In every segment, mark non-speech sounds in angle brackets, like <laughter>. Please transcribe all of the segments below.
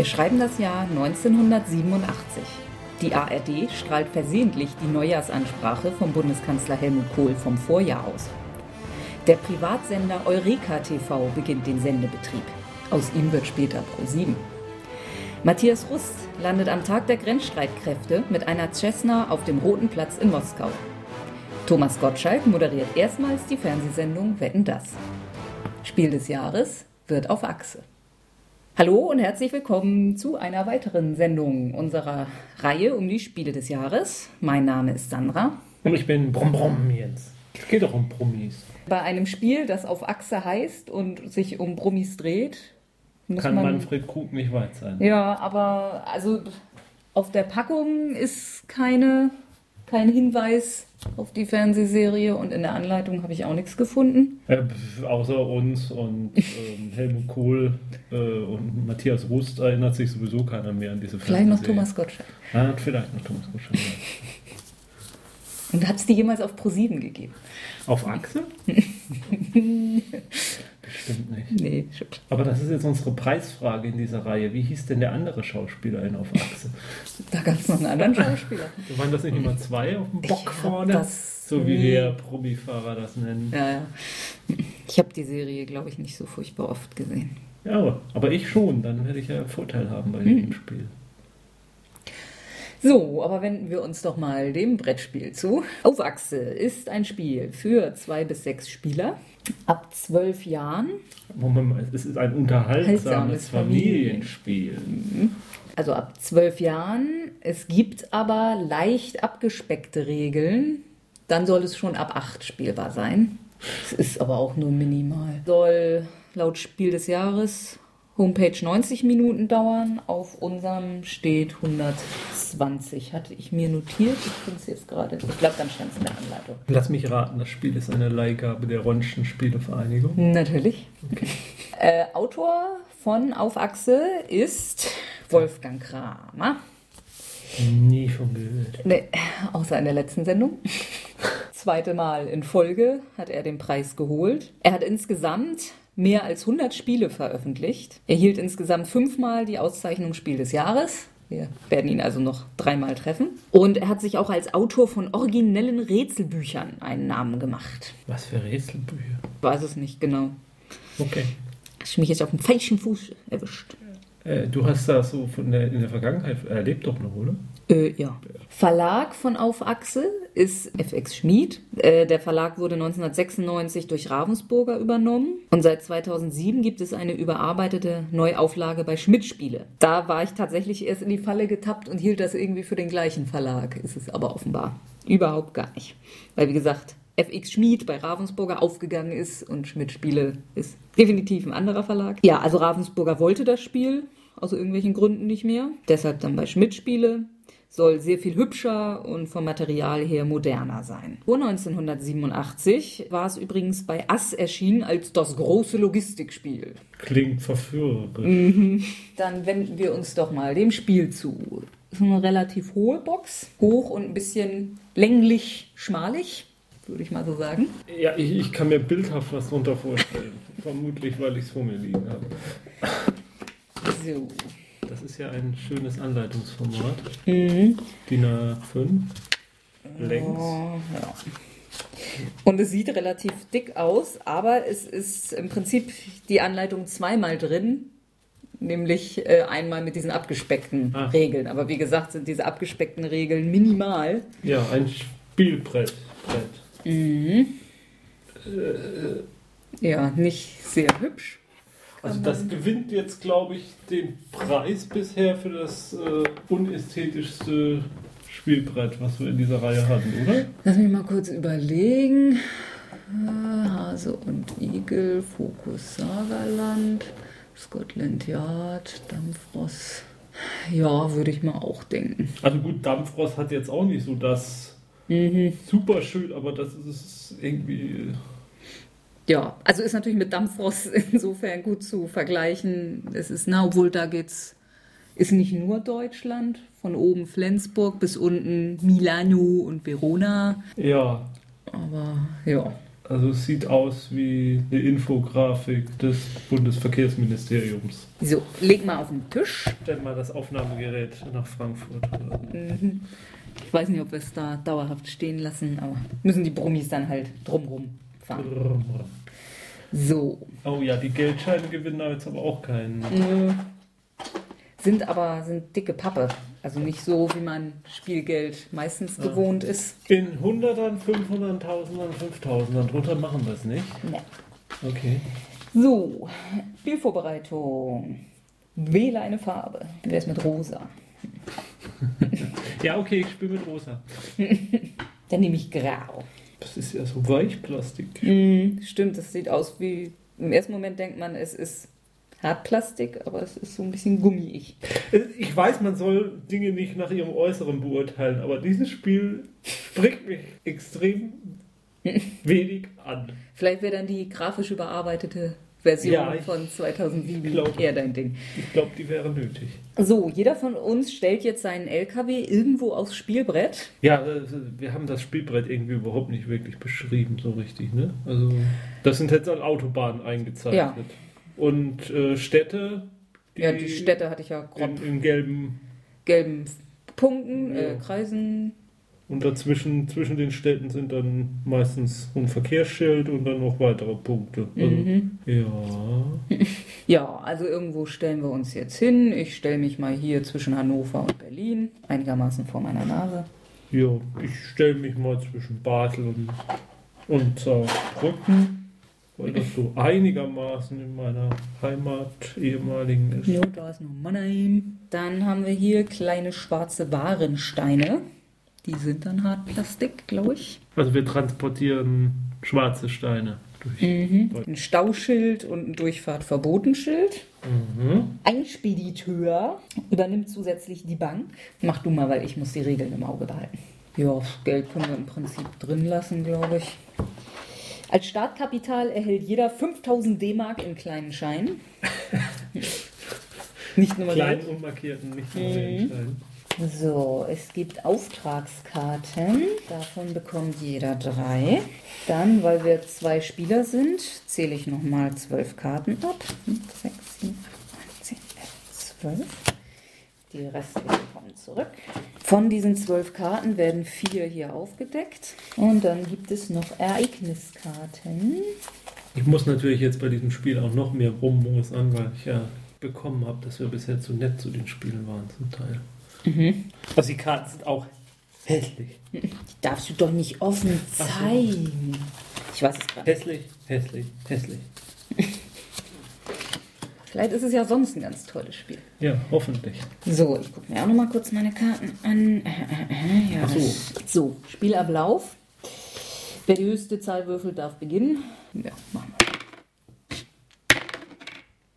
Wir schreiben das Jahr 1987. Die ARD strahlt versehentlich die Neujahrsansprache vom Bundeskanzler Helmut Kohl vom Vorjahr aus. Der Privatsender Eureka TV beginnt den Sendebetrieb. Aus ihm wird später Pro7. Matthias Rust landet am Tag der Grenzstreitkräfte mit einer Cessna auf dem Roten Platz in Moskau. Thomas Gottschalk moderiert erstmals die Fernsehsendung Wetten das. Spiel des Jahres wird auf Achse. Hallo und herzlich willkommen zu einer weiteren Sendung unserer Reihe um die Spiele des Jahres. Mein Name ist Sandra. Und ich bin Brom Brom Jens. Es geht doch um Promis. Bei einem Spiel, das auf Achse heißt und sich um Promis dreht, muss Kann man. Manfred Krug nicht weit sein. Ja, aber also auf der Packung ist keine, kein Hinweis auf die Fernsehserie und in der Anleitung habe ich auch nichts gefunden. Äh, außer uns und <laughs> ähm, Helmut Kohl äh, und Matthias Rust erinnert sich sowieso keiner mehr an diese Vielleicht noch. Thomas Gottschalk. Ah, vielleicht noch Thomas Gottschalk. Und hat es die jemals auf Pro7 gegeben? Auf Achse? <laughs> Bestimmt nicht. Nee, klar. Aber das ist jetzt unsere Preisfrage in dieser Reihe. Wie hieß denn der andere Schauspieler in Auf Achse? <laughs> Da gab es noch einen anderen Schauspieler. Waren das nicht immer zwei auf dem Bock vorne? das so wie nie- wir Profifahrer das nennen. Ja, ja. Ich habe die Serie, glaube ich, nicht so furchtbar oft gesehen. Ja, aber ich schon. Dann werde ich ja einen Vorteil haben bei Hm. dem Spiel. So, aber wenden wir uns doch mal dem Brettspiel zu. Auf Achse ist ein Spiel für zwei bis sechs Spieler ab zwölf Jahren. Moment mal, es ist ein unterhaltsames Unterhaltsames Familienspiel. Also ab zwölf Jahren. Es gibt aber leicht abgespeckte Regeln. Dann soll es schon ab acht spielbar sein. Es ist aber auch nur minimal. Soll laut Spiel des Jahres Homepage 90 Minuten dauern. Auf unserem steht 120. Hatte ich mir notiert. Ich finde es jetzt gerade. Ich glaube, dann stand es in der Anleitung. Lass mich raten, das Spiel ist eine Leihgabe der Ronschen Spielevereinigung. Natürlich. <laughs> Äh, Autor von Auf Achse ist Wolfgang Kramer. Nie von gehört. Nee, außer in der letzten Sendung. <laughs> Zweite Mal in Folge hat er den Preis geholt. Er hat insgesamt mehr als 100 Spiele veröffentlicht. Er hielt insgesamt fünfmal die Auszeichnung Spiel des Jahres. Wir werden ihn also noch dreimal treffen. Und er hat sich auch als Autor von originellen Rätselbüchern einen Namen gemacht. Was für Rätselbücher. Ich weiß es nicht genau. Okay. Hast du mich jetzt auf dem falschen Fuß erwischt? Äh, du hast das so von der, in der Vergangenheit erlebt doch noch, oder? Äh, ja. Verlag von Auf Achse ist FX Schmid. Äh, der Verlag wurde 1996 durch Ravensburger übernommen und seit 2007 gibt es eine überarbeitete Neuauflage bei Schmidt Spiele. Da war ich tatsächlich erst in die Falle getappt und hielt das irgendwie für den gleichen Verlag. Ist es aber offenbar überhaupt gar nicht. Weil wie gesagt, FX Schmid bei Ravensburger aufgegangen ist und Schmidt Spiele ist definitiv ein anderer Verlag. Ja, also Ravensburger wollte das Spiel aus irgendwelchen Gründen nicht mehr. Deshalb dann bei Schmidt Spiele soll sehr viel hübscher und vom Material her moderner sein. Vor 1987 war es übrigens bei Ass erschienen als das große Logistikspiel. Klingt verführerisch. Dann wenden wir uns doch mal dem Spiel zu. Das ist eine relativ hohe Box, hoch und ein bisschen länglich, schmalig, würde ich mal so sagen. Ja, ich, ich kann mir bildhaft was drunter vorstellen. Vermutlich, weil ich es vor mir liegen habe. So. Das ist ja ein schönes Anleitungsformat. Mhm. DIN A5. Längs. Oh, ja. Und es sieht relativ dick aus, aber es ist im Prinzip die Anleitung zweimal drin, nämlich äh, einmal mit diesen abgespeckten Ah. Regeln. Aber wie gesagt, sind diese abgespeckten Regeln minimal. Ja, ein Spielbrett. Brett. Ja, nicht sehr hübsch. Also das gewinnt jetzt, glaube ich, den Preis bisher für das äh, unästhetischste Spielbrett, was wir in dieser Reihe hatten, oder? Lass mich mal kurz überlegen. Äh, Hase und Igel, Fokus Sagerland, Scotland Yard, Dampfross. Ja, würde ich mal auch denken. Also gut, Dampfrost hat jetzt auch nicht so das Mhm. super schön, aber das ist irgendwie... Ja, also ist natürlich mit Dampfrost <laughs> insofern gut zu vergleichen. Es ist, na, obwohl da geht's, ist nicht nur Deutschland, von oben Flensburg bis unten Milano und Verona. Ja, Aber ja. Also es sieht aus wie eine Infografik des Bundesverkehrsministeriums. So, leg mal auf den Tisch. Stell mal das Aufnahmegerät nach Frankfurt. Mhm. Ich weiß nicht, ob wir es da dauerhaft stehen lassen, aber müssen die Brummis dann halt drumrum fahren. So. Oh ja, die Geldscheine gewinnen da jetzt aber auch keinen. Nö. Sind aber sind dicke Pappe. Also nicht so, wie man Spielgeld meistens Ja. gewohnt ist. In Hundertern, 500, Tausendern, 5000ern drunter machen wir es nicht. Ne. Okay. So, Spielvorbereitung. Wähle eine Farbe. Wie wär's mit rosa? <laughs> Ja, okay, ich spiele mit Rosa. <laughs> Dann nehme ich grau. Das ist ja so Weichplastik. Mhm, stimmt, das sieht aus wie. Im ersten Moment denkt man, es ist Hartplastik, aber es ist so ein bisschen gummiig. Ich weiß, man soll Dinge nicht nach ihrem Äußeren beurteilen, aber dieses Spiel spricht mich extrem <laughs> wenig an. Vielleicht wäre dann die grafisch überarbeitete Version Ja, von 2007 glaub- eher dein Ding. Ich glaube, die wäre nötig. So, jeder von uns stellt jetzt seinen LKW irgendwo aufs Spielbrett. Ja, das- wir haben das Spielbrett irgendwie überhaupt nicht wirklich beschrieben, so richtig, ne? Also, das sind jetzt an Autobahnen eingezeichnet. Ja. Und äh, Städte, die, ja, die Städte hatte ich ja grob in, in gelben gelben Punkten, Ja. äh, Kreisen. Und dazwischen zwischen den Städten sind dann meistens ein Verkehrsschild und dann noch weitere Punkte. Also, Mhm. Ja. <laughs> Ja, also irgendwo stellen wir uns jetzt hin. Ich stelle mich mal hier zwischen Hannover und Berlin, einigermaßen vor meiner Nase. Ja, ich stelle mich mal zwischen Basel und, und Saarbrücken, weil das so einigermaßen in meiner Heimat ehemaligen ist. Jo, da ist noch Mannheim. Dann haben wir hier kleine schwarze Warensteine. Die sind dann Hartplastik, glaube ich. Also wir transportieren schwarze Steine durch. Mhm. Ein Stauschild und ein Durchfahrtverbotenschild. Mhm. Ein Spediteur übernimmt zusätzlich die Bank. Mach du mal, weil ich muss die Regeln im Auge behalten. Ja, Geld können wir im Prinzip drin lassen, glaube ich. Als Startkapital erhält jeder 5000 D-Mark in kleinen Scheinen. <laughs> Nicht nummeriert. Kleinen unmarkierten, nicht nur Mhm. Steinen. So, es gibt Auftragskarten. Davon bekommt jeder drei. Dann, weil wir zwei Spieler sind, zähle ich nochmal zwölf Karten ab. 5, 6, 7, 8, 9, 10, 11, 12. Die restlichen kommen zurück. Von diesen zwölf Karten werden vier hier aufgedeckt. Und dann gibt es noch Ereigniskarten. Ich muss natürlich jetzt bei diesem Spiel auch noch mehr rummosern, weil ich ja bekommen habe, dass wir bisher zu nett zu den Spielen waren zum Teil. Also die Karten sind auch hässlich. Die darfst du doch nicht offen zeigen. Ich weiß es gerade. Hässlich, hässlich, hässlich. Vielleicht ist es ja sonst ein ganz tolles Spiel. Ja, hoffentlich. So, ich gucke mir auch noch mal kurz meine Karten an. <laughs> Ja, so. So, Spielablauf. Wer die höchste Zahl würfelt, darf beginnen. Ja, machen wir.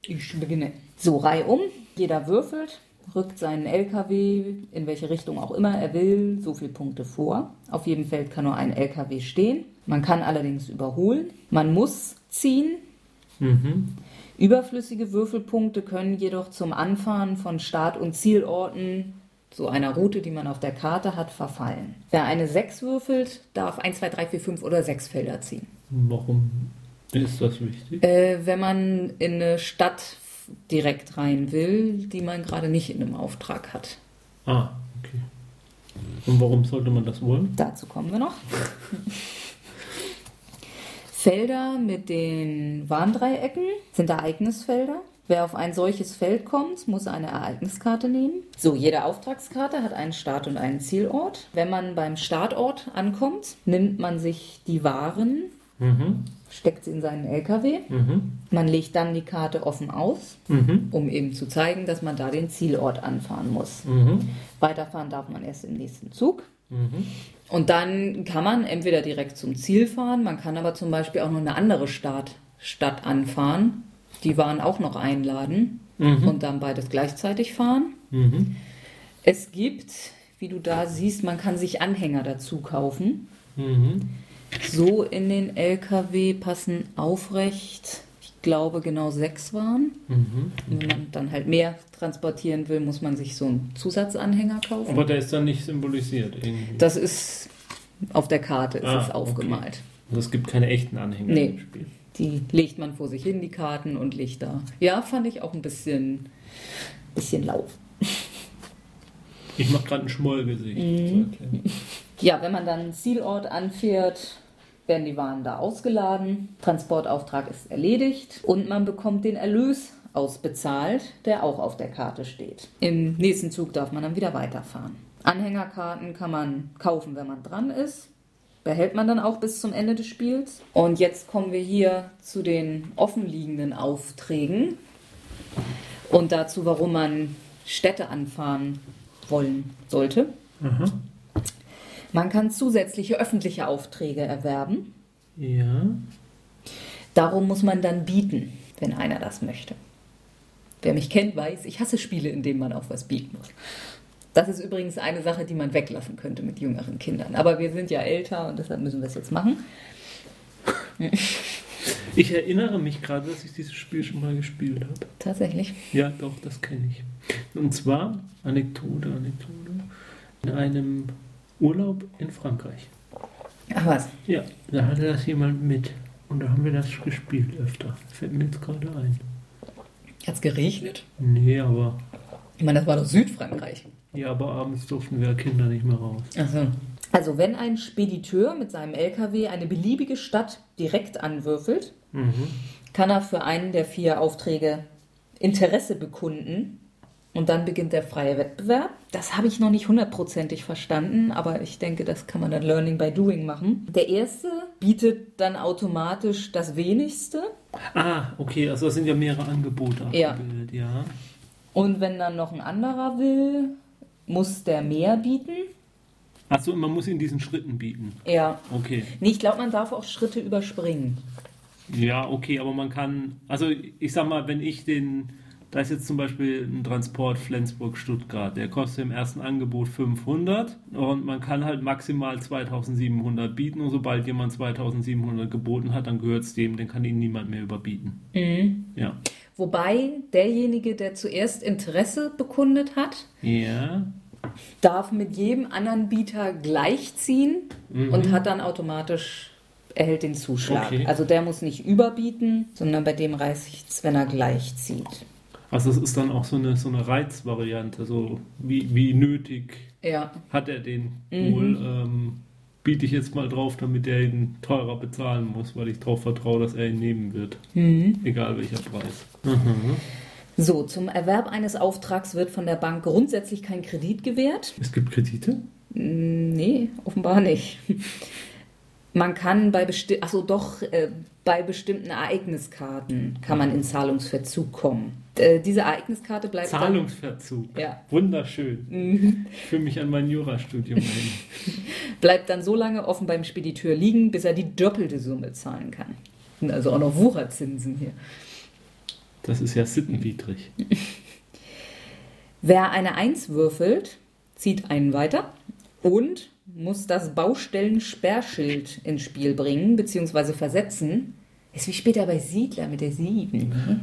Ich beginne. So, Reihe um. Jeder würfelt, rückt seinen LKW in welche Richtung auch immer er will, so viele Punkte vor. Auf jedem Feld kann nur ein LKW stehen. Man kann allerdings überholen. Man muss ziehen. Mhm. Überflüssige Würfelpunkte können jedoch zum Anfahren von Start- und Zielorten so einer Route, die man auf der Karte hat, verfallen. Wer eine 6 würfelt, darf 1, 2, 3, 4, 5 oder 6 Felder ziehen. Warum ist das wichtig? Äh, wenn man in eine Stadt direkt rein will, die man gerade nicht in einem Auftrag hat. Ah, okay. Und warum sollte man das wollen? Dazu kommen wir noch. Felder mit den Warndreiecken sind Ereignisfelder. Wer auf ein solches Feld kommt, muss eine Ereigniskarte nehmen. So, jede Auftragskarte hat einen Start- und einen Zielort. Wenn man beim Startort ankommt, nimmt man sich die Waren, Mhm. Steckt sie in seinen LKW. Mhm. Man legt dann die Karte offen aus, Mhm. um eben zu zeigen, dass man da den Zielort anfahren muss. Mhm. Weiterfahren darf man erst im nächsten Zug. Mhm. Und dann kann man entweder direkt zum Ziel fahren, man kann aber zum Beispiel auch noch eine andere Stadt, Stadt anfahren, die Waren auch noch einladen Mhm. und dann beides gleichzeitig fahren. Mhm. Es gibt, wie du da siehst, man kann sich Anhänger dazu kaufen. So in den LKW passen aufrecht, ich glaube genau sechs Waren. Mhm. Wenn man dann halt mehr transportieren will, muss man sich so einen Zusatzanhänger kaufen. Aber der ist dann nicht symbolisiert irgendwie. Das ist auf der Karte, ist Ah, es aufgemalt. Also es gibt keine echten Anhänger Nee. im Spiel. Die legt man vor sich hin, die Karten, und legt da. Ja, fand ich auch ein bisschen, bisschen lau. Ich mache gerade ein Schmollgesicht. Mhm. Ja, wenn man dann einen Zielort anfährt, werden die Waren da ausgeladen, Transportauftrag ist erledigt und man bekommt den Erlös ausbezahlt, der auch auf der Karte steht. Im nächsten Zug darf man dann wieder weiterfahren. Anhängerkarten kann man kaufen, wenn man dran ist. Behält man dann auch bis zum Ende des Spiels. Und jetzt kommen wir hier zu den offenliegenden Aufträgen und dazu, warum man Städte anfahren wollen sollte. Aha. Man kann zusätzliche öffentliche Aufträge erwerben. Ja. Darum muss man dann bieten, wenn einer das möchte. Wer mich kennt, weiß, ich hasse Spiele, in denen man auf was bieten muss. Das ist übrigens eine Sache, die man weglassen könnte mit jüngeren Kindern. Aber wir sind ja älter und deshalb müssen wir es jetzt machen. <laughs> Ich erinnere mich gerade, dass ich dieses Spiel schon mal gespielt habe. Tatsächlich. Ja, doch, das kenne ich. Und zwar, Anekdote, Anekdote, in einem Urlaub in Frankreich. Ach was. Ja, da hatte das jemand mit. Und da haben wir das gespielt öfter. Fällt mir jetzt gerade ein. Hat es geregnet? Nee, aber, Ich meine, das war doch Südfrankreich. ja, aber abends durften wir Kinder nicht mehr raus. Achso. Also, wenn ein Spediteur mit seinem LKW eine beliebige Stadt direkt anwürfelt, Mhm. kann er für einen der vier Aufträge Interesse bekunden und dann beginnt der freie Wettbewerb. Das habe ich noch nicht hundertprozentig verstanden, aber ich denke, das kann man dann Learning by Doing machen. Der erste bietet dann automatisch das wenigste Ah, okay, also das sind ja mehrere Angebote Ja. abgebildet, ja. und wenn dann noch ein anderer will, muss der mehr bieten. Achso, man muss in diesen Schritten bieten. Ja. Okay. Nee, ich glaube, man darf auch Schritte überspringen. Ja, okay, aber man kann, also ich sag mal, wenn ich den, da ist jetzt zum Beispiel ein Transport Flensburg-Stuttgart, der kostet im ersten Angebot 500 und man kann halt maximal 2700 bieten und sobald jemand 2700 geboten hat, dann gehört es dem, dann kann ihn niemand mehr überbieten. Ja. Wobei derjenige, der zuerst Interesse bekundet hat, Ja. darf mit jedem anderen Bieter gleichziehen und hat dann automatisch erhält den Zuschlag. Okay. Also der muss nicht überbieten, sondern bei dem reicht's, wenn er gleichzieht. Also es ist dann auch so eine, so eine Reizvariante, so wie, wie nötig Ja. hat er den wohl, ähm, biete ich jetzt mal drauf, damit er ihn teurer bezahlen muss, weil ich darauf vertraue, dass er ihn nehmen wird. Egal welcher Preis. Mhm. So, zum Erwerb eines Auftrags wird von der Bank grundsätzlich kein Kredit gewährt. Es gibt Kredite? Nee, offenbar nicht. Man kann bei besti Achso, doch, äh, bei bestimmten Ereigniskarten kann man in Zahlungsverzug kommen. Äh, diese Ereigniskarte bleibt Zahlungsverzug. dann, ja, Wunderschön. Ich fühle mich an mein Jurastudium ein. <laughs> bleibt dann so lange offen beim Spediteur liegen, bis er die doppelte Summe zahlen kann. Also auch noch Wucherzinsen hier. Das ist ja sittenwidrig. <laughs> Wer eine Eins würfelt, zieht einen weiter und muss das Baustellen-Sperrschild ins Spiel bringen bzw. versetzen. Ist wie später bei Siedler mit der 7. Ne?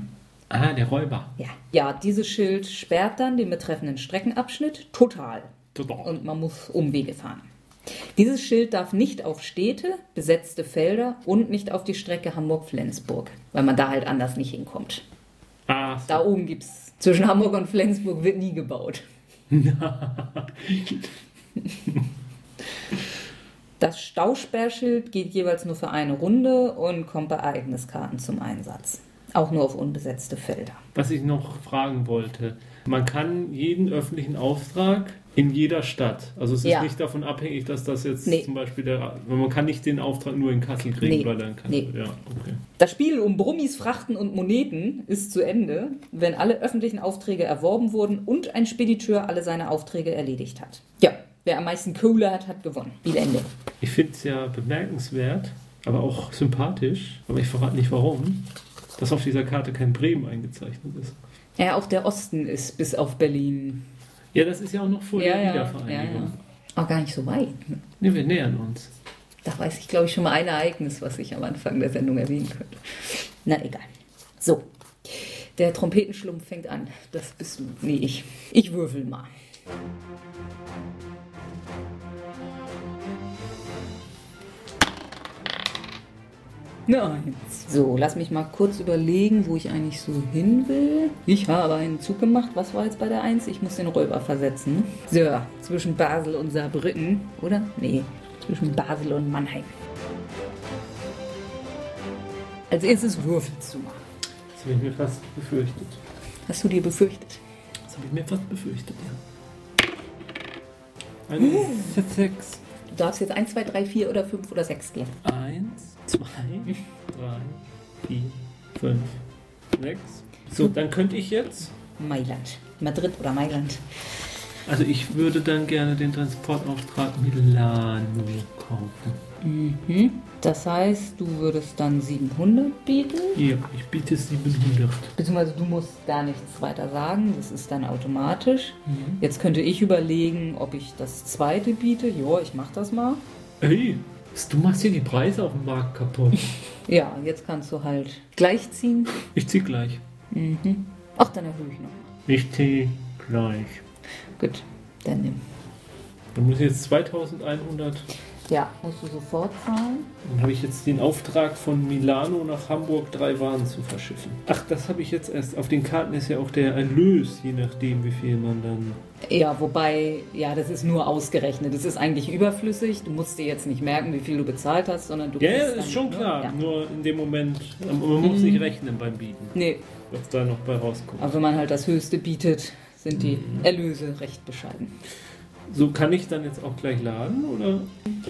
Ah, der Räuber. Ja. ja, dieses Schild sperrt dann den betreffenden Streckenabschnitt total Total. und man muss Umwege fahren. Dieses Schild darf nicht auf Städte, besetzte Felder und nicht auf die Strecke Hamburg-Flensburg, weil man da halt anders nicht hinkommt. Ah, so. Da oben gibt's zwischen Hamburg und Flensburg wird nie gebaut. <laughs> Das Stausperrschild geht jeweils nur für eine Runde und kommt bei Ereigniskarten zum Einsatz. Auch nur auf unbesetzte Felder. Was ich noch fragen wollte. Man kann jeden öffentlichen Auftrag in jeder Stadt. Also es ist Ja. nicht davon abhängig, dass das jetzt Nee. zum Beispiel der. Man kann nicht den Auftrag nur in Kassel kriegen, Nee. weil er in Kassel. Nee. Ja, okay. Das Spiel um Brummis, Frachten und Moneten ist zu Ende, wenn alle öffentlichen Aufträge erworben wurden und ein Spediteur alle seine Aufträge erledigt hat. Ja, wer am meisten Kohle hat, hat gewonnen. Spielende. Ich finde es ja bemerkenswert, aber auch sympathisch, aber ich verrate nicht warum, dass auf dieser Karte kein Bremen eingezeichnet ist. Ja, auch der Osten ist bis auf Berlin. Ja, das ist ja auch noch vor Ja, der ja, Wiedervereinigung. ja. Auch gar nicht so weit. Ne? Ne, wir nähern uns. Da weiß ich, glaube ich, schon mal ein Ereignis, was ich am Anfang der Sendung erwähnen könnte. Na egal. So. Der Trompetenschlumpf fängt an. Das bist du. Nee, ich. Ich würfel mal. Eine Eins. So, lass mich mal kurz überlegen, wo ich eigentlich so hin will. Ich habe einen Zug gemacht. Was war jetzt bei der Eins? Ich muss den Räuber versetzen. So, zwischen Basel und Saarbrücken, oder? Nee, zwischen Basel und Mannheim. Als erstes würfelst du mal. Das habe ich mir fast befürchtet. Hast du dir befürchtet? Das habe ich mir fast befürchtet, ja. Eine uh. 6. Du darfst jetzt 1, 2, 3, 4 oder 5 oder 6 gehen. 1, 2, 3, 4, 5, 6. So, dann könnte ich jetzt. Mailand. Madrid oder Mailand. Also ich würde dann gerne den Transportauftrag Milano kaufen. Mhm. Das heißt, du würdest dann 700 bieten? Ja, ich biete 700. Beziehungsweise du musst gar nichts weiter sagen, das ist dann automatisch. Mhm. Jetzt könnte ich überlegen, ob ich das zweite biete. Ja, ich mach das mal. Ey, du machst hier die Preise auf dem Markt kaputt. <laughs> ja, jetzt kannst du halt gleich ziehen. Ich zieh gleich. Mhm. Ach, dann erhöhe ich noch. Ich zieh gleich. Gut, dann nimm. Dann muss ich jetzt 2100 ja, musst du sofort zahlen. Dann habe ich jetzt den Auftrag von Milano nach Hamburg drei Waren zu verschiffen. Ach, das habe ich jetzt erst. Auf den Karten ist ja auch der Erlös, je nachdem, wie viel man dann. Ja, wobei, ja, das ist nur ausgerechnet. Das ist eigentlich überflüssig. Du musst dir jetzt nicht merken, wie viel du bezahlt hast, sondern du. Ja, ja, ist schon klar. Ja. Nur in dem Moment, man muss mhm. nicht rechnen beim Bieten. Nee. Was da noch bei rauskommt. Aber wenn man halt das Höchste bietet, sind die mhm. Erlöse recht bescheiden. So kann ich dann jetzt auch gleich laden, oder?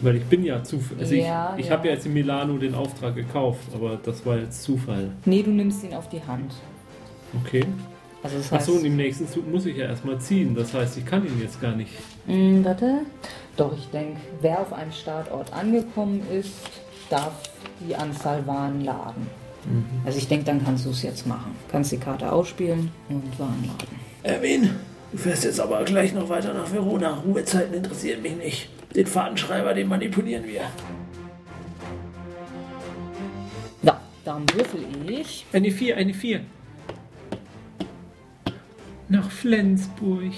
Weil ich bin ja Zufall. Also ja, ich, ich ja. habe ja jetzt in Milano den Auftrag gekauft, aber das war jetzt Zufall. Nee, du nimmst ihn auf die Hand. Okay. Also das heißt, Achso, und im nächsten Zug muss ich ja erstmal ziehen. Das heißt, ich kann ihn jetzt gar nicht. Mm, warte. Doch, ich denke, wer auf einem Startort angekommen ist, darf die Anzahl Waren laden. Mhm. Also ich denke, dann kannst du es jetzt machen. Kannst die Karte ausspielen und Waren laden. Erwin, Du fährst jetzt aber gleich noch weiter nach Verona. Ruhezeiten interessieren mich nicht. Den Fahrtenschreiber, den manipulieren wir. Ja, dann würfel ich. Eine 4, eine 4. Nach Flensburg.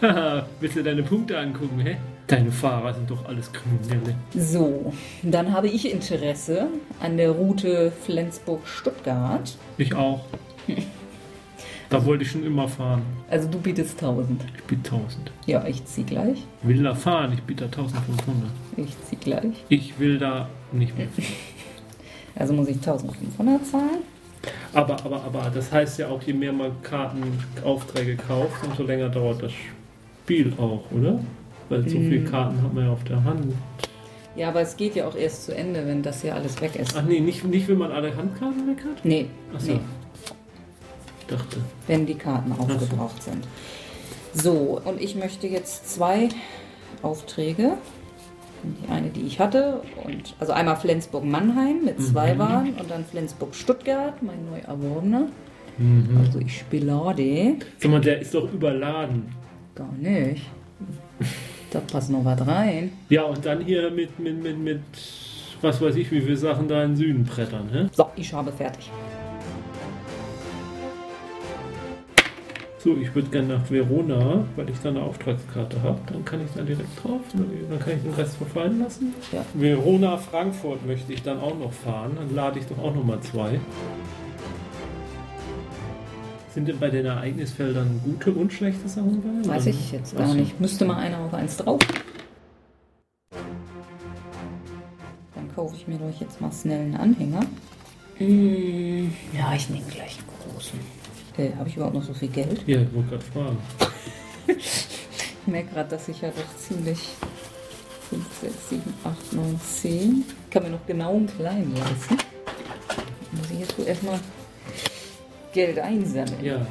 Haha, willst du deine Punkte angucken, hä? Deine Fahrer sind doch alles Kriminelle. So, dann habe ich Interesse an der Route Flensburg-Stuttgart. Ich auch. <laughs> Da wollte ich schon immer fahren. Also du bietest 1000. Ich biete 1000. Ja, ich zieh gleich. Will da fahren, ich biete 1500. Ich zieh gleich. Ich will da nicht mehr fahren. <laughs> Also muss ich 1500 zahlen. Aber, aber, aber, das heißt ja auch, je mehr man Kartenaufträge kauft, umso länger dauert das Spiel auch, oder? Weil so viele mm. Karten hat man ja auf der Hand. Ja, aber es geht ja auch erst zu Ende, wenn das hier alles weg ist. Ach nee, nicht, nicht wenn man alle Handkarten weg hat? Nee. Achso. Nee dachte. Wenn die Karten aufgebraucht sind. So, und ich möchte jetzt zwei Aufträge. Die eine, die ich hatte, und also einmal Flensburg-Mannheim mit zwei mhm. Waren und dann Flensburg-Stuttgart, mein neu erworbener. Mhm. Also ich spilade. Sag mal, der ist doch überladen. Gar nicht. Da passt noch was rein. Ja, und dann hier mit, mit, mit, mit was weiß ich, wie viele Sachen da in Süden brettern. Hä? So, ich habe fertig. So, ich würde gerne nach Verona, weil ich da eine Auftragskarte habe. Dann kann ich da direkt drauf, dann kann ich den Rest verfallen lassen. Ja. Verona, Frankfurt möchte ich dann auch noch fahren. Dann lade ich doch auch noch mal zwei. Sind denn bei den Ereignisfeldern gute und schlechte Sachen bei? Weiß ich jetzt gar nicht. Müsste mal einer auf eins drauf. Dann kaufe ich mir doch jetzt mal schnell einen Anhänger. Hm, ja, ich nehme gleich einen großen. Äh, Habe ich überhaupt noch so viel Geld? Ja, <laughs> ich wollte gerade fragen. ich merke gerade, dass ich ja doch ziemlich 5, 6, 7, 8, 9, 10. Ich kann mir noch genau einen kleinen leisten. Muss ich jetzt wohl erstmal Geld einsammeln. Ja.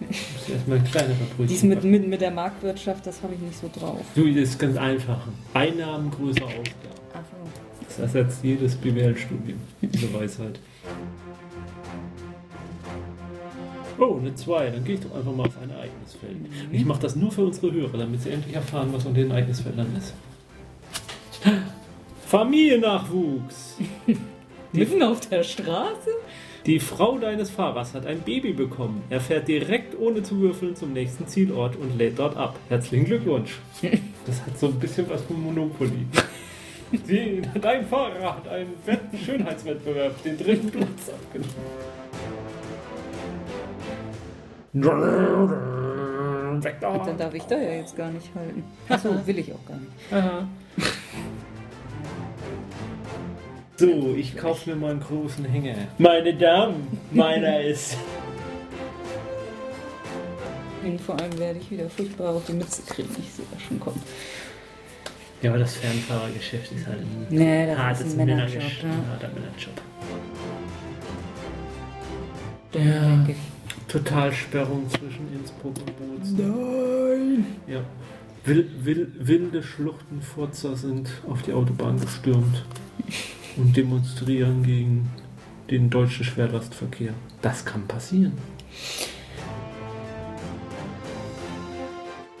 Muss erstmal ein kleinerer Brötchen. Dies mit, mit, mit der Marktwirtschaft, das habe ich nicht so drauf. Du, das ist ganz einfach. Einnahmen größer Ausgaben. Ach so. Das ersetzt jedes BWL-Studium, diese Weisheit. Oh, eine 2. Dann gehe ich doch einfach mal auf ein Ereignisfeld. Mhm. Ich mache das nur für unsere Hörer, damit sie endlich erfahren, was unter den Ereignisfeldern ist. <laughs> Familiennachwuchs. <laughs> Mitten auf der Straße? Die Frau deines Fahrers hat ein Baby bekommen. Er fährt direkt ohne zu würfeln zum nächsten Zielort und lädt dort ab. Herzlichen Glückwunsch. Das hat so ein bisschen was von Monopoly. <laughs> Die, dein Fahrer hat einen fetten Schönheitswettbewerb, den dritten Platz abgenommen. Weg da. Dann darf ich da ja jetzt gar nicht halten. Achso, will ich auch gar nicht. Aha. So, ich kaufe mir mal einen großen Hänger. Meine Damen, meiner <laughs> ist. Und vor allem werde ich wieder furchtbar auf die Mütze kriegen. Ich sehe das schon kommen. Ja, aber das Fernfahrergeschäft ist halt ein Nee, das hartes ist ein Männerjob. Männerjob. Dann Ja. denke ich. Totalsperrung zwischen Innsbruck und Bozen. Nein! Ja. Wil, wil, wilde Schluchtenfurzer sind auf die Autobahn gestürmt und demonstrieren gegen den deutschen Schwerlastverkehr. Das kann passieren.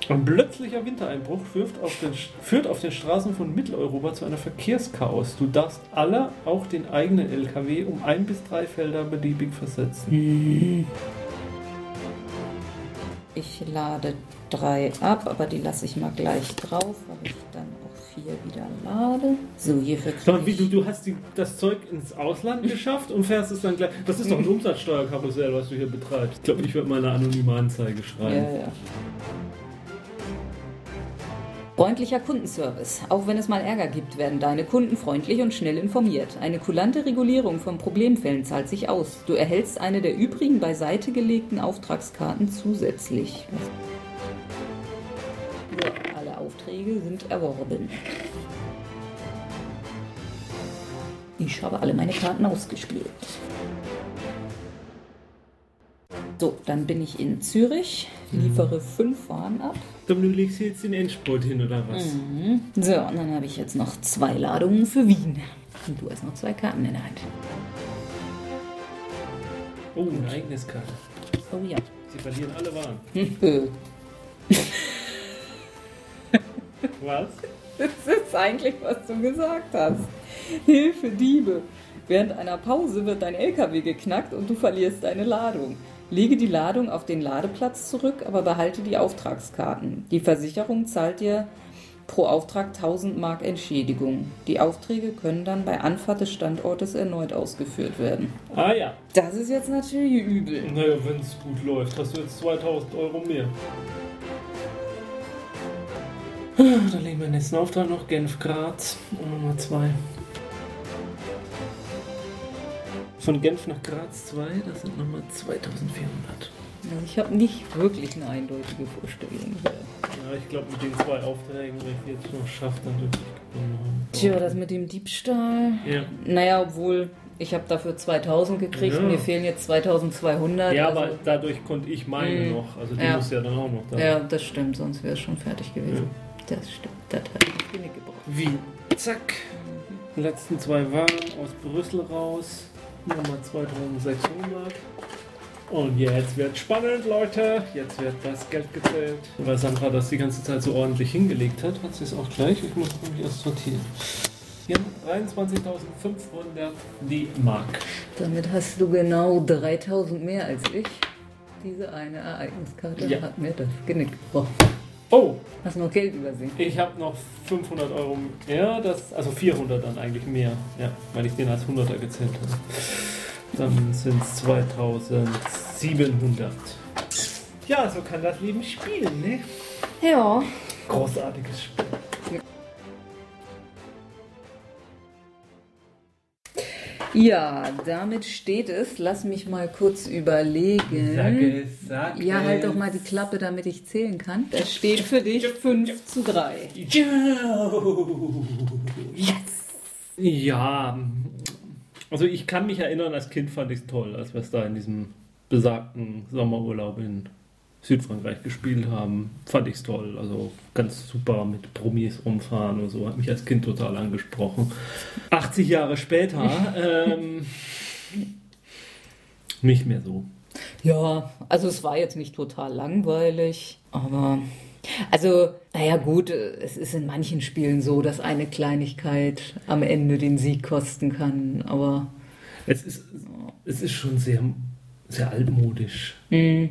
Ein plötzlicher Wintereinbruch führt auf, den, führt auf den Straßen von Mitteleuropa zu einer Verkehrschaos. Du darfst alle, auch den eigenen LKW, um ein bis drei Felder beliebig versetzen. Ich lade drei ab, aber die lasse ich mal gleich drauf, weil ich dann auch vier wieder lade. So, hierfür kriege wie, ich... du, du hast die, das Zeug ins Ausland geschafft und fährst es dann gleich. Das ist doch ein <laughs> Umsatzsteuerkarussell, was du hier betreibst. Ich glaube, ich werde mal eine anonyme Anzeige schreiben. Ja, ja. Freundlicher Kundenservice. Auch wenn es mal Ärger gibt, werden deine Kunden freundlich und schnell informiert. Eine kulante Regulierung von Problemfällen zahlt sich aus. Du erhältst eine der übrigen beiseite gelegten Auftragskarten zusätzlich. Alle Aufträge sind erworben. Ich habe alle meine Karten ausgespielt. So, dann bin ich in Zürich, liefere fünf Waren ab. Du legst jetzt den Endspurt hin oder was? So, und dann habe ich jetzt noch zwei Ladungen für Wien. Und du hast noch zwei Karten in der Hand. Oh, ein eigenes Karte. Oh ja. Sie verlieren alle Waren. <laughs> Was? Das ist eigentlich, was du gesagt hast. Hilfe, Diebe. Während einer Pause wird dein LKW geknackt und du verlierst deine Ladung. Lege die Ladung auf den Ladeplatz zurück, aber behalte die Auftragskarten. Die Versicherung zahlt dir pro Auftrag 1000 Mark Entschädigung. Die Aufträge können dann bei Anfahrt des Standortes erneut ausgeführt werden. Ah ja. Das ist jetzt natürlich übel. Naja, wenn es gut läuft, hast du jetzt 2000 Euro mehr. Dann legen wir den nächsten Auftrag noch. Genf-Graz. Und Nummer 2. Von Genf nach Graz 2, das sind nochmal 2400. Also ich habe nicht wirklich eine eindeutige Vorstellung. hier. Ja, ich glaube, mit den zwei Aufträgen, wenn ich jetzt noch schaffe, dann dürfte ich gewonnen haben. Tja, das mit dem Diebstahl. Ja. Naja, obwohl ich habe dafür 2000 gekriegt, Ja. mir fehlen jetzt 2200. Ja, also, aber dadurch konnte ich meine Mhm. noch. Also die Ja. muss ja dann auch noch da. ja, das stimmt, sonst wäre es schon fertig gewesen. Das stimmt, das hat ich Genick gebraucht. Wie? Zack. Die letzten zwei waren aus Brüssel raus. Nochmal 2600. Und jetzt wird spannend, Leute. Jetzt wird das Geld gezählt. Weil Sandra das die ganze Zeit so ordentlich hingelegt hat, hat sie es auch gleich. Ich muss nämlich erst sortieren. Hier haben 23.500 die Mark. Damit hast du genau 3000 mehr als ich. Diese eine Ereigniskarte Ja. hat mir das Genick gebrochen. Oh, Hast noch Geld übersehen? ich habe noch 500 Euro mehr. Das, also 400 dann eigentlich mehr. Ja, weil ich den als 100er gezählt habe. Dann sind es 2700. Ja, so kann das Leben spielen, ne? Ja. Großartiges Spiel. Ja, damit steht es. Lass mich mal kurz überlegen. es, sag Ja, halt doch mal die Klappe, damit ich zählen kann. Das steht für dich 5 zu 3. Yes! Ja, also ich kann mich erinnern, als Kind fand ich es toll, als wir es da in diesem besagten Sommerurlaub in Südfrankreich gespielt haben. Fand ich es toll. Also ganz super mit Promis rumfahren und so. Hat mich als Kind total angesprochen. 80 Jahre später, <laughs> ähm, nicht mehr so. Ja, also es war jetzt nicht total langweilig, aber also, naja gut, es ist in manchen Spielen so, dass eine Kleinigkeit am Ende den Sieg kosten kann, aber Es ist, es ist schon sehr, sehr altmodisch. mh,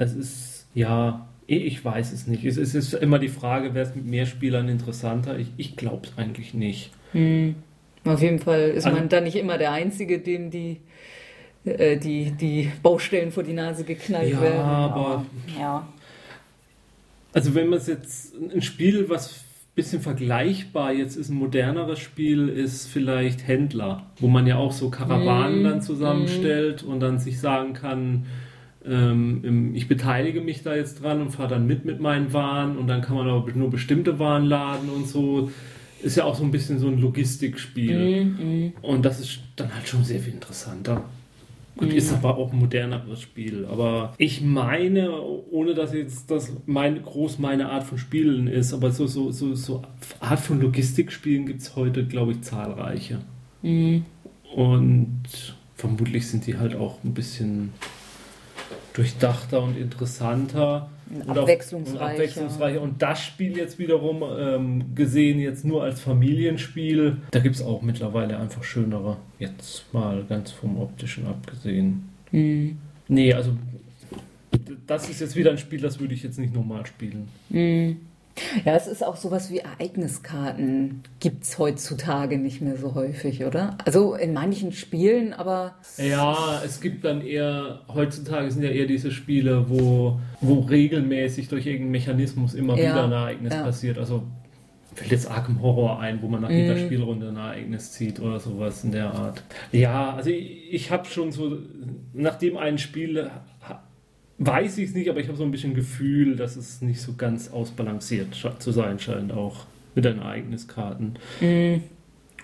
Es ist, ja, ich ich weiß es nicht. Es ist, es ist immer die Frage, wäre es mit mehr Spielern interessanter? Ich, ich glaube es eigentlich nicht. Hm. Auf jeden Fall ist Also- man da nicht immer der Einzige, dem die, äh, die, die Baustellen vor die Nase geknallt Ja, werden. aber- ja. Also wenn man es jetzt ein Spiel, was ein bisschen vergleichbar jetzt ist, ein moderneres Spiel, ist vielleicht Händler, wo man ja auch so Karawanen Mhm. dann zusammenstellt und dann sich sagen kann, ich beteilige mich da jetzt dran und fahre dann mit mit meinen Waren und dann kann man aber nur bestimmte Waren laden und so. Ist ja auch so ein bisschen so ein Logistikspiel. Mhm. Und das ist dann halt schon sehr viel interessanter. Gut, Mhm. ist aber auch ein moderneres Spiel. Aber ich meine, ohne dass jetzt das mein, groß meine Art von Spielen ist, aber so, so, so, so Art von Logistikspielen gibt es heute, glaube ich, zahlreiche. Mhm. Und vermutlich sind die halt auch ein bisschen durchdachter und interessanter. Und auch- Abwechslungsreicher. Und abwechslungsreicher. Und das Spiel jetzt wiederum ähm, gesehen, jetzt nur als Familienspiel, da gibt es auch mittlerweile einfach schönere. Jetzt mal ganz vom optischen abgesehen. Mhm. Nee, also das ist jetzt wieder ein Spiel, das würde ich jetzt nicht normal spielen. Mhm. Ja, es ist auch sowas wie Ereigniskarten gibt es heutzutage nicht mehr so häufig, oder? Also in manchen Spielen, aber Ja, es gibt dann eher, heutzutage sind ja eher diese Spiele, wo, wo regelmäßig durch irgendeinen Mechanismus immer Ja, wieder ein Ereignis ja. passiert. Also fällt jetzt Arkham Horror ein, wo man nach jeder Mhm. Spielrunde ein Ereignis zieht oder sowas in der Art. Ja, also ich, ich habe schon so, nachdem ein Spiel, weiß ich es nicht, aber ich habe so ein bisschen Gefühl, dass es nicht so ganz ausbalanciert zu sein scheint, auch mit den Ereigniskarten. Mhm.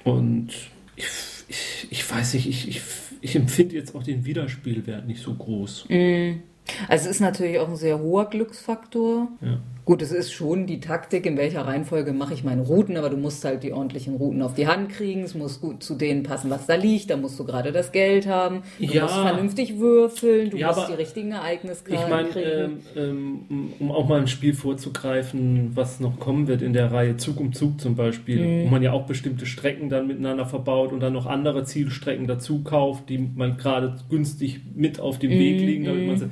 Und ich, ich, ich weiß nicht, ich, ich, ich empfinde jetzt auch den Wiederspielwert nicht so groß. Mhm. Also es ist natürlich auch ein sehr hoher Glücksfaktor. Ja. Gut, es ist schon die Taktik, in welcher Reihenfolge mache ich meine Routen, aber du musst halt die ordentlichen Routen auf die Hand kriegen. Es muss gut zu denen passen, was da liegt. Da musst du gerade das Geld haben. Du Ja. musst vernünftig würfeln. Du Ja, musst die richtigen Ereigniskarten Ich meine, kriegen. ähm, ähm, um auch mal ein Spiel vorzugreifen, was noch kommen wird in der Reihe Zug um Zug zum Beispiel, Mhm. wo man ja auch bestimmte Strecken dann miteinander verbaut und dann noch andere Zielstrecken dazu kauft, die man gerade günstig mit auf dem Weg Mhm, liegen, damit man sie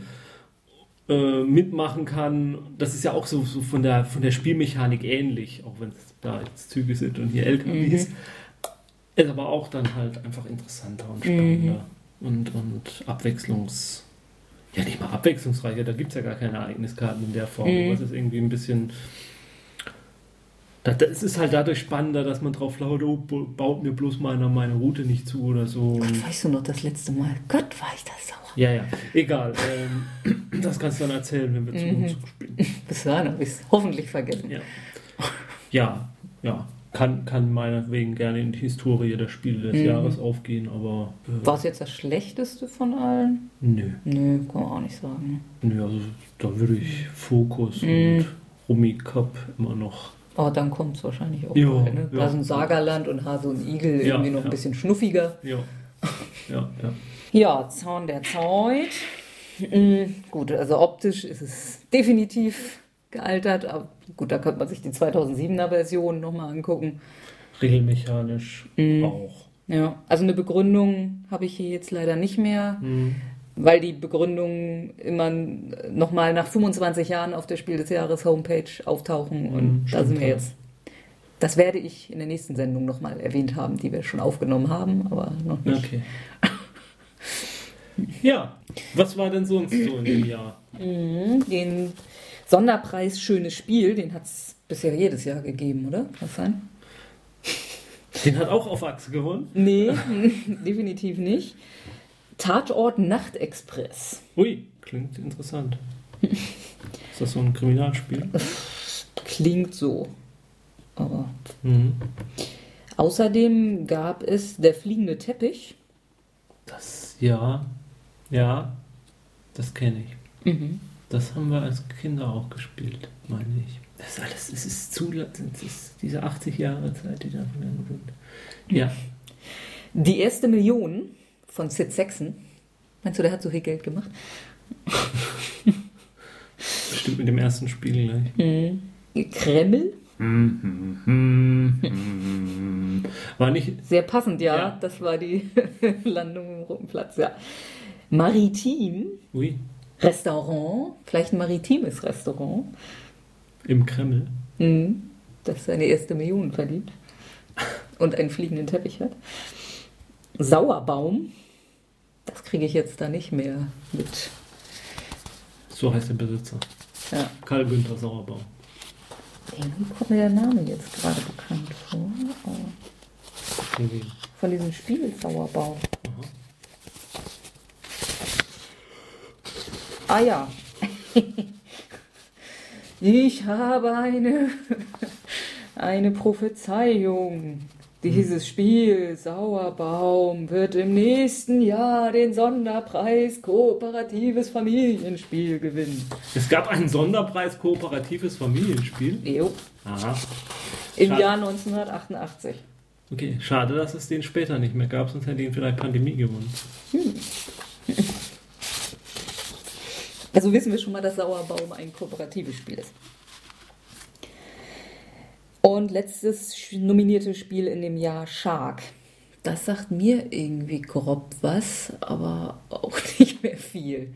äh, mitmachen kann. Das ist ja auch so, so von, der, von der Spielmechanik ähnlich, auch wenn es da jetzt Züge sind und hier LKWs. Mhm. Ist aber auch dann halt einfach interessanter und Mhm. spannender und, und abwechslungs... Ja, nicht mal abwechslungsreicher, da gibt es ja gar keine Ereigniskarten in der Form. Mhm. Das ist irgendwie ein bisschen... Da- da- Es ist halt dadurch spannender, dass man drauf lauert, oh, baut mir bloß meiner meine Route nicht zu oder so. Gott, weißt du noch das letzte Mal? Gott, war ich das sauer. Ja, ja, egal. Ähm, das kannst du dann erzählen, wenn wir zu Mhm. uns spielen. <laughs> Bis dahin habe ich es hoffentlich vergessen. Ja, ja, ja. Kann, kann meinetwegen gerne in die Historie der Spiele des Mhm. Jahres aufgehen, aber äh, War es jetzt das schlechteste von allen? nö. Nö, kann man auch nicht sagen. nö also, da würde ich Fokus Mhm. und Rummy Cup immer noch. Aber dann kommt es wahrscheinlich auch Ja, bald. Ne? Da sind Sagerland und Hase und Igel irgendwie noch ein bisschen schnuffiger. Ja, ja, ja. Ja, Zaun der Zeit. Mm, gut, also optisch ist es definitiv gealtert. Aber gut, da könnte man sich die 2007er Version nochmal angucken. Regelmechanisch Mhm. auch. Ja, also eine Begründung habe ich hier jetzt leider nicht mehr, Mhm. Weil die Begründungen immer nochmal nach 25 Jahren auf der Spiel des Jahres Homepage auftauchen. Und Mhm, da sind wir jetzt. Das werde ich in der nächsten Sendung nochmal erwähnt haben, die wir schon aufgenommen haben, aber noch nicht. Okay. Ja, was war denn sonst so in dem Jahr? Mhm, Den Sonderpreis Schönes Spiel, den hat es bisher jedes Jahr gegeben, oder? Kann das sein? Den hat auch auf Achse gewonnen. Nee, <laughs> definitiv nicht. Tatort Nachtexpress. Ui, klingt interessant. Ist das so ein Kriminalspiel? Klingt so. Aber Mhm. außerdem gab es Der fliegende Teppich. Das, ja, ja, das kenne ich. Mhm. Das haben wir als Kinder auch gespielt, meine ich. Das ist alles, es ist zu, es ist diese 80 Jahre Zeit, die da vergangen sind. Ja, Die erste Million von Sid Saxon. Meinst du, der hat so viel Geld gemacht? bestimmt mit dem ersten Spiel gleich. Kreml. War nicht, Sehr passend, ja. Ja. Das war die <laughs> Landung im Roten Platz, ja. Maritim. ui, Restaurant. Vielleicht ein maritimes Restaurant. im Kreml. Mhm. Das seine erste Million verdient. und einen fliegenden Teppich hat. Sauerbaum, das kriege ich jetzt da nicht mehr mit. So heißt der Besitzer. Ja. Karl Günther Sauerbaum. Irgendwie kommt mir der Name jetzt gerade bekannt vor. Von diesem Spiel Sauerbaum. Ah ja. <laughs> Ich habe eine, eine Prophezeiung. Dieses Spiel Sauerbaum wird im nächsten Jahr den Sonderpreis Kooperatives Familienspiel gewinnen. Es gab einen Sonderpreis Kooperatives Familienspiel. Jo, Aha. im Schade. Jahr 1988. Okay, schade, dass es den später nicht mehr gab, sonst hätte ihn vielleicht Pandemie gewonnen. Also wissen wir schon mal, dass Sauerbaum ein kooperatives Spiel ist. Und letztes nominierte Spiel in dem Jahr Shark. Das sagt mir irgendwie grob was, aber auch <laughs> nicht mehr viel.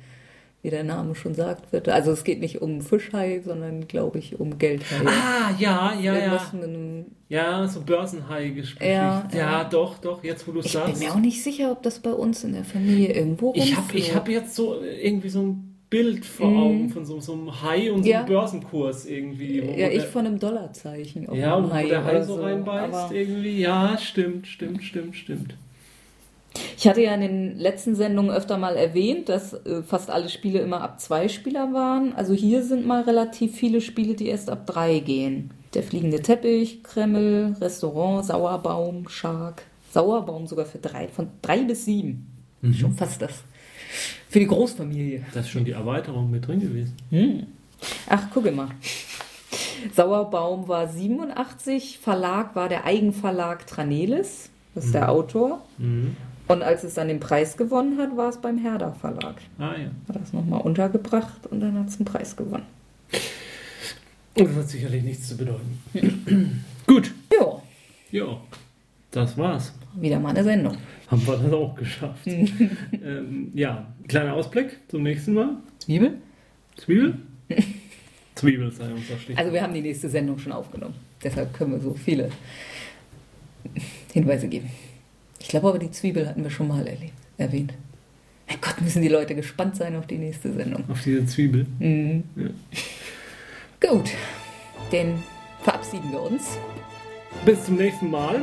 Wie der Name schon sagt, wird. Also es geht nicht um Fischhai, sondern glaube ich um Geldhai. Ah, ja, ja, ja. Irgendwas mit einem, Ja, so Börsenhai gespielt. Ja, ja, ja. doch, doch, jetzt wo du es ich bin sagst. mir auch nicht sicher, ob das bei uns in der Familie irgendwo Ich habe ich rumflog. hab jetzt so irgendwie so ein Bild vor Augen von so, so einem Hai und so Mhm. Ja. einem Börsenkurs irgendwie. Ja, ich der, von einem Dollarzeichen. auf ja, einem wo der Hai so reinbeißt aber- irgendwie. Ja, stimmt, stimmt, stimmt, stimmt. Ich hatte ja in den letzten Sendungen öfter mal erwähnt, dass äh, fast alle Spiele immer ab zwei Spieler waren. Also hier sind mal relativ viele Spiele, die erst ab drei gehen. Der fliegende Teppich, Kreml, Restaurant, Sauerbaum, Shark. Sauerbaum sogar für drei, von drei bis sieben. Schon fast das. Für die Großfamilie. Da ist schon die Erweiterung mit drin gewesen. Ach, gucke mal. Sauerbaum war 87, Verlag war der Eigenverlag Tranelis, das ist der Autor. Mhm. Und als es dann den Preis gewonnen hat, war es beim Herder Verlag. Ah ja. Hat das nochmal untergebracht und dann hat es einen Preis gewonnen. Und das hat sicherlich nichts zu bedeuten. <clears throat> Gut. Ja, Ja, das war's. Wieder mal eine Sendung. Haben wir das auch geschafft. <laughs> ähm, ja, kleiner Ausblick zum nächsten Mal. Zwiebel? Zwiebel? <laughs> Zwiebel sei unser Stichwort. Also wir haben die nächste Sendung schon aufgenommen. Deshalb können wir so viele Hinweise geben. Ich glaube aber, die Zwiebel hatten wir schon mal erlebt, erwähnt. Mein Gott, müssen die Leute gespannt sein auf die nächste Sendung. Auf diese Zwiebel. Mhm. Ja. Gut, dann verabschieden wir uns. Bis zum nächsten Mal.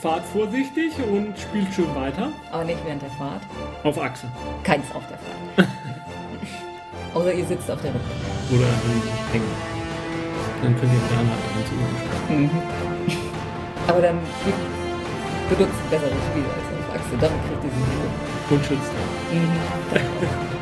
Fahrt vorsichtig und spielt schön weiter. Aber nicht während der Fahrt. Auf Achse. Keins auf der Fahrt. <laughs> Außer ihr sitzt auf der Rückbank. Oder hängen. Dann könnt ihr mit der Anhaltung zu Mhm. Aber dann benutzt ein besseres Spiel als auf Achse. Dann kriegt ihr sie nicht. Und schützt. Ja.